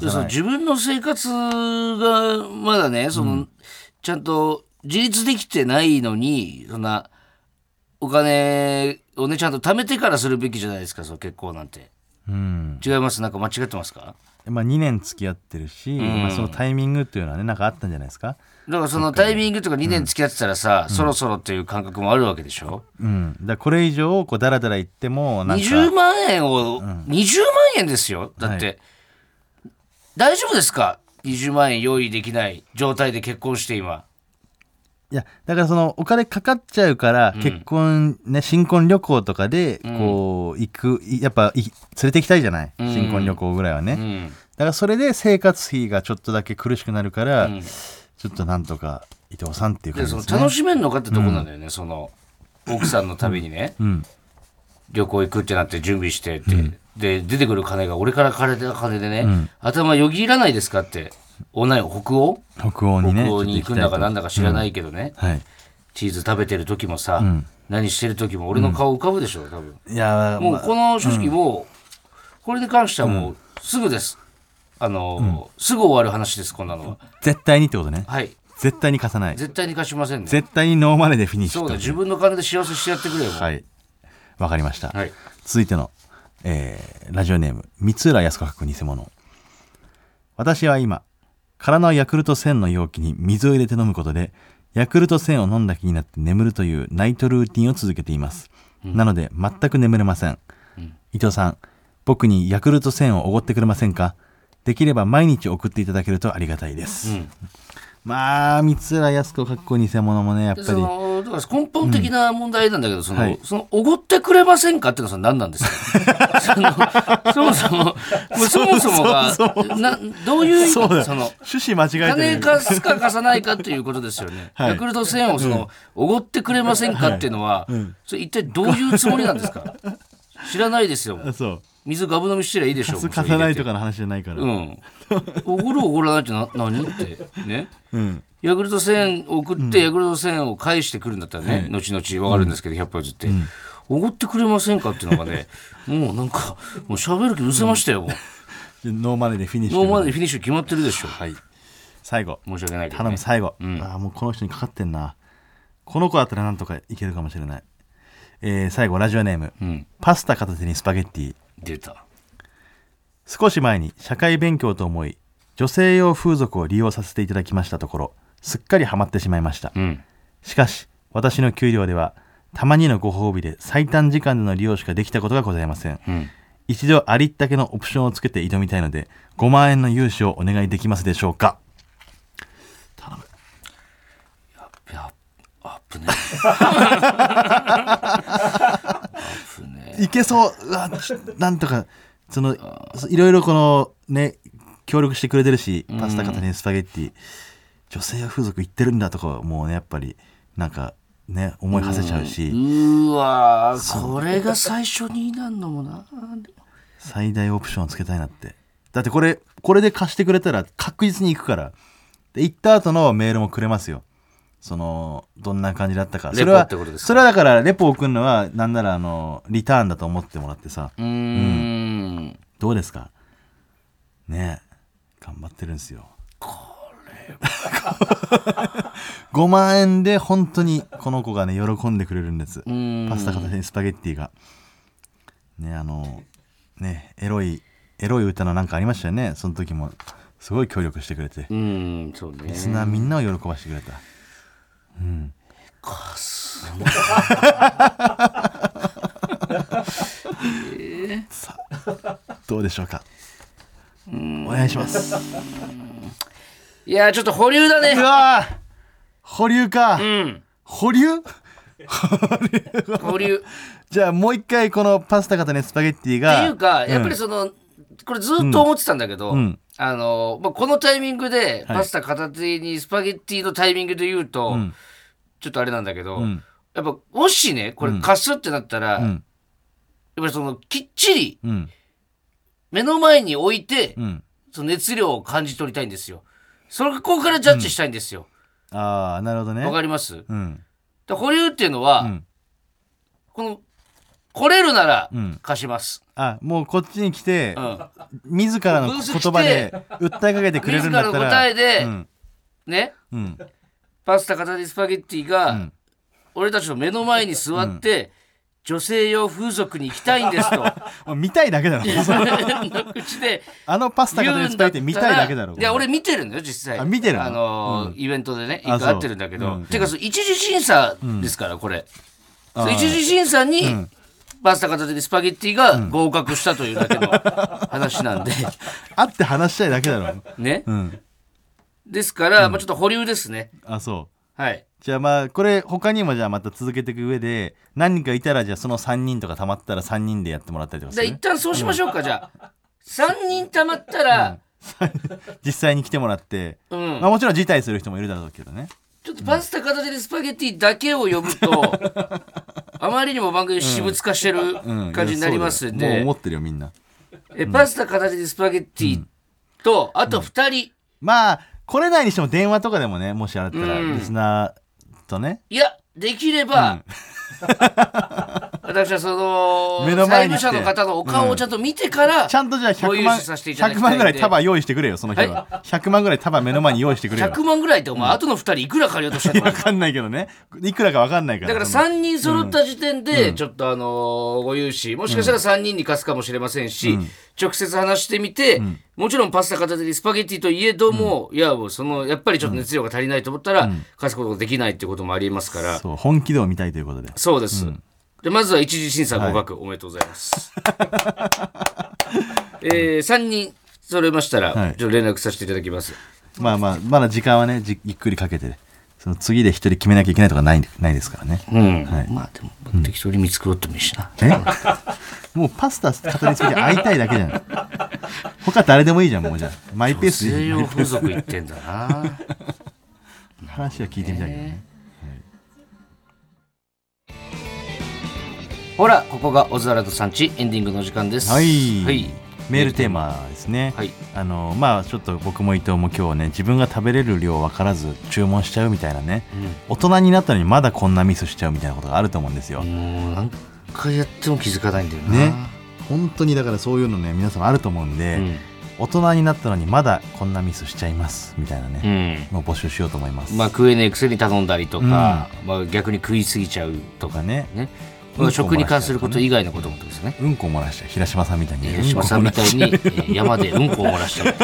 貸さない。自分の生活がまだねその、ちゃんと自立できてないのにそんなお金をねちゃんと貯めてからするべきじゃないですかその結婚なんて。うん。違います？なんか間違ってますか？まあ、2年付き合ってるし、まあ、そのタイミングっていうのはねなんかあったんじゃないですか、だからそのタイミングとか2年付き合ってたらさ、そろそろっていう感覚もあるわけでしょ、うん、だこれ以上こうダラダラ言ってもなんか。20万円を、20万円ですよ。だって、大丈夫ですか？20万円用意できない状態で結婚して今。いやだからそのお金かかっちゃうから、結婚ね新婚旅行とかでこう行くいやっぱい連れて行きたいじゃない、新婚旅行ぐらいはね、うん。だからそれで生活費がちょっとだけ苦しくなるから、ん。ちょっとなんとか伊藤さんっていうでその感じですね。楽しめんのかってとこなんだよね、その奥さんのためにね、うん。旅行行くってなって準備してって、で出てくる金が俺から借りた金でね、頭よぎらないですかっておない北欧？北欧にね北欧に行くんだかなんだだか知らないけどね、はい。チーズ食べてる時もさ、何してる時も俺の顔浮かぶでしょ多分。いやまあもうこの正直もう、これに関してはもうすぐです。あの、すぐ終わる話ですこんなのは。絶対にってことね。はい。絶対に貸さない。絶対に貸しませんね。絶対にノーマネーでフィニッシュそうだ自分の金で幸せしてやってくれよはい。わかりました、はい。続いての、えーラジオネーム三浦靖子書く偽物。私は今空のヤクルト1000の容器に水を入れて飲むことでヤクルト1000を飲んだ気になって眠るというナイトルーティンを続けています、なので全く眠れません、伊藤さん僕にヤクルト1000をおごってくれませんか？できれば毎日送っていただけるとありがたいです、うんまあ三浦靖子かっこ偽物もねやっぱり。のだから根本的な問題なんだけど、その、はい。その、おごってくれませんかっていうのは何なんですか その、そもそも、もうそもそもが、な、どういう意味その、趣旨間違えて金る貸すか貸さないかっていうことですよね。はい。ヤクルト1000をその、おごってくれませんかっていうのは、それ一体どういうつもりなんですか？知らないですよ。あ そう水ガブ飲みしてりゃいいでしょ。貸す貸さないとか。かの話じゃないから。うん。おごるおごらないってな何ってね。うん。ヤクルト1000を送って、ヤクルト1000を返してくるんだったらね、後々わかるんですけど、100歩譲って、おごってくれませんかっていうのがね、もうなんか、もう喋る気失せましたよ。ノーマネーでフィニッシュ。ノーマネーでフィニッシュ決まってるでしょ。はい。最後。申し訳ないけど、ね。頼む最後、ん。ああもうこの人にかかってんな。この子だったらなんとかいけるかもしれない。えー最後ラジオネーム、うん。パスタ片手にスパゲッティ出た。少し前に社会勉強と思い女性用風俗を利用させていただきましたところすっかりハマってしまいましたうん。しかし私の給料ではたまにのご褒美で最短時間での利用しかできたことがございませんうん。一度ありったけのオプションをつけて挑みたいので5万円の融資をお願いできますでしょうかいや、アップね。アップね。いけそう。うなんとかそのいろいろこのね協力してくれてるしパスタ片手にスパゲッティ。女性は風俗行ってるんだとかもうねやっぱりなんかね思い馳せちゃうし、うーわーこれが最初になんのもな。最大オプションをつけたいなって。だってこれこれで貸してくれたら確実に行くから。で行った後のメールもくれますよそのどんな感じだったか。それはそれはだからレポを送るのはなんならあのリターンだと思ってもらってさ。うーん。どうですか？ねえ。頑張ってるんですよ。これ5万円で本当にこの子がね喜んでくれるんです。うん。パスタ片手にスパゲッティが。ねあのねエロいエロい歌のなんかありましたよね。その時もすごい協力してくれて。うん、そうね。リスナーみんなを喜ばしてくれたかす。どうでしょうか？お願いします。いや、ちょっと保留だね。う。わー。保留か、うん。保留？保留。っじゃあもう一回このパスタ片手にスパゲッティが。ていうか、やっぱりうん。その、これずっと思ってたんだけど、うんあの、まあ、このタイミングで、はい。パスタ片手にスパゲッティのタイミングで言うと、ん。ちょっとあれなんだけど、うん。やっぱ、もしね、これ貸すってなったら、やっうんぱりその、きっちりうん。目の前に置いて、うん。その熱量を感じ取りたいんですよ。そここからジャッジしたいんですよ。ああなるほどね。わ、かります？うん。で保留っていうのは、うん。この来れるならん。貸します、あもうこっちに来て、うん。自らの言葉で訴えかけてくれるんだったら自らの答えでうん。ね。うん。パスタ片手スパゲッティが、ん。俺たちの目の前に座って、女性用風俗に行きたいんですと。見たいだけだろ。の口であのパスタ言がうんだったら伝えて見たいだけだろ。いや俺見てるんだよ実際。あ見てるの？あのーうん。イベントでねあ一回会ってるんだけど、てか一次審査ですから、これ。一次審査に、んパスタ片手でスパゲッティが合格したというだけの話なんで、会って話したいだけだろ。ね。うん。ですから、まあ、ちょっと保留ですね。あそう。はい。じゃあまあこれ他にもじゃあまた続けていく上で何人かいたらじゃあその3人とかたまったら3人でやってもらったりとかすじゃあ一る旦そうしましょうか、じゃあ。3人たまったら、実際に来てもらって、うん。まあもちろん辞退する人もいるだろうけどね。ちょっとパスタ片手でスパゲッティだけを呼ぶと、あまりにも番組私物化してるうん。感じになりますんで、もう思ってるよみんな。えパスタ片手でスパゲッティと、あと2人、まあ来れないにしても電話とかでもねもしあったら、うん。リスナーとね。いやできれば、私はその目の前に者の方のお顔をちゃんと見てから、ちゃんとじゃあ100万ご融資させていただき100たいんで。万ぐらい束用意してくれよその日は、100万ぐらい束目の前に用意してくれよ。100万ぐらいってお前、後の2人いくら借りようとしてるの分かんないけどね。いくらか分かんないから。だから3人揃った時点で、ちょっとあのーご融資、もしかしたら3人に貸すかもしれませんし、直接話してみて、もちろんパスタ片手でスパゲッティといえども、いや、もうその、やっぱりちょっと熱量が足りないと思ったら、貸すことができないっていうこともありえますから、そう本気度を見たいということで。そうです。でまずは一次審査合格、おめでとうございます。えー、3人揃いましたら、はい。ちょっと連絡させていただきます。まあまあまだ時間はねじゆっくりかけてその次で一人決めなきゃいけないとかないないですからね。うん。はい。まあでも、適当に見繕ってもいいしな。え？もうパスタ語りすぎて会いたいだけじゃん。他誰でもいいじゃんもうじゃあ。マイペースで西洋風俗行ってんだな。話は聞いてみたいけどねほら、ここがオズワルドさんちエンディングの時間です。はい、はい。メールテーマですね、はい。あのまあちょっと僕も伊藤も今日ね自分が食べれる量分からず注文しちゃうみたいなね大人になったのにまだこんなミスしちゃうみたいなことがあると思うんですよ、もう何回やっても気づかないんだよな。ね本当にだからそういうのね皆さんあると思うんで、うん。大人になったのにまだこんなミスしちゃいますみたいなうね、う募集しようと思います、まあ食えねえくせに頼んだりとか、まあ逆に食いすぎちゃうとかとかねね。食に関すること以外のこともってことですね。うんこ漏らしちゃう平島さんみたいに広島さんみたいに、えー山でうんこを漏らしちゃう。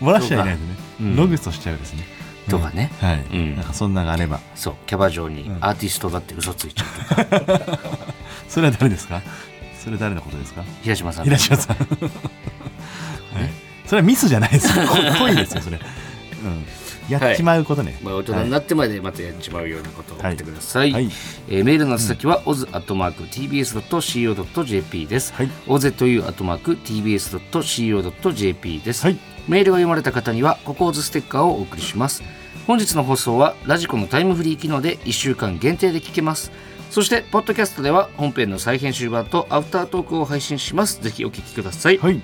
漏らしちゃいないとね、うん。ログストしちゃうですね。とかね。うんはい、うん。なんかそんなのがあれば。そう、キャバ嬢にアーティストだって嘘ついちゃうとか。それは誰ですか？それ誰のことですか？平島さん。平島さん、はい、それはミスじゃないです。よこ 恋ですよそれ、うん、やっちまうことね、まあ、大人になってまでまたやっちまうようなことを送ってください。はいえーメールの宛先は oz.tbs.co.jp です。はい ozu.tbs.co.jp です、はいメールが読まれた方にはココーズステッカーをお送りします。本日の放送はラジコのタイムフリー機能で1週間限定で聞けます。そして、ポッドキャストでは本編の再編集版とアフタートークを配信します。ぜひお聞きください。はい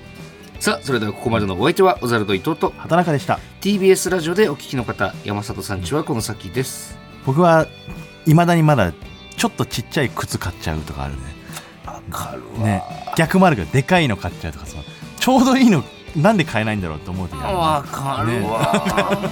さあ、それではここまでのお相手は、オザルド伊藤と畑中でした。TBS ラジオでお聞きの方、山里さんちはこの先です。僕はいまだにまだちょっとちっちゃい靴買っちゃうとかあるね。わかるね逆もあるけどでかいの買っちゃうとかそのちょうどいいのなんで買えないんだろうと思う時あるね。わかるわ、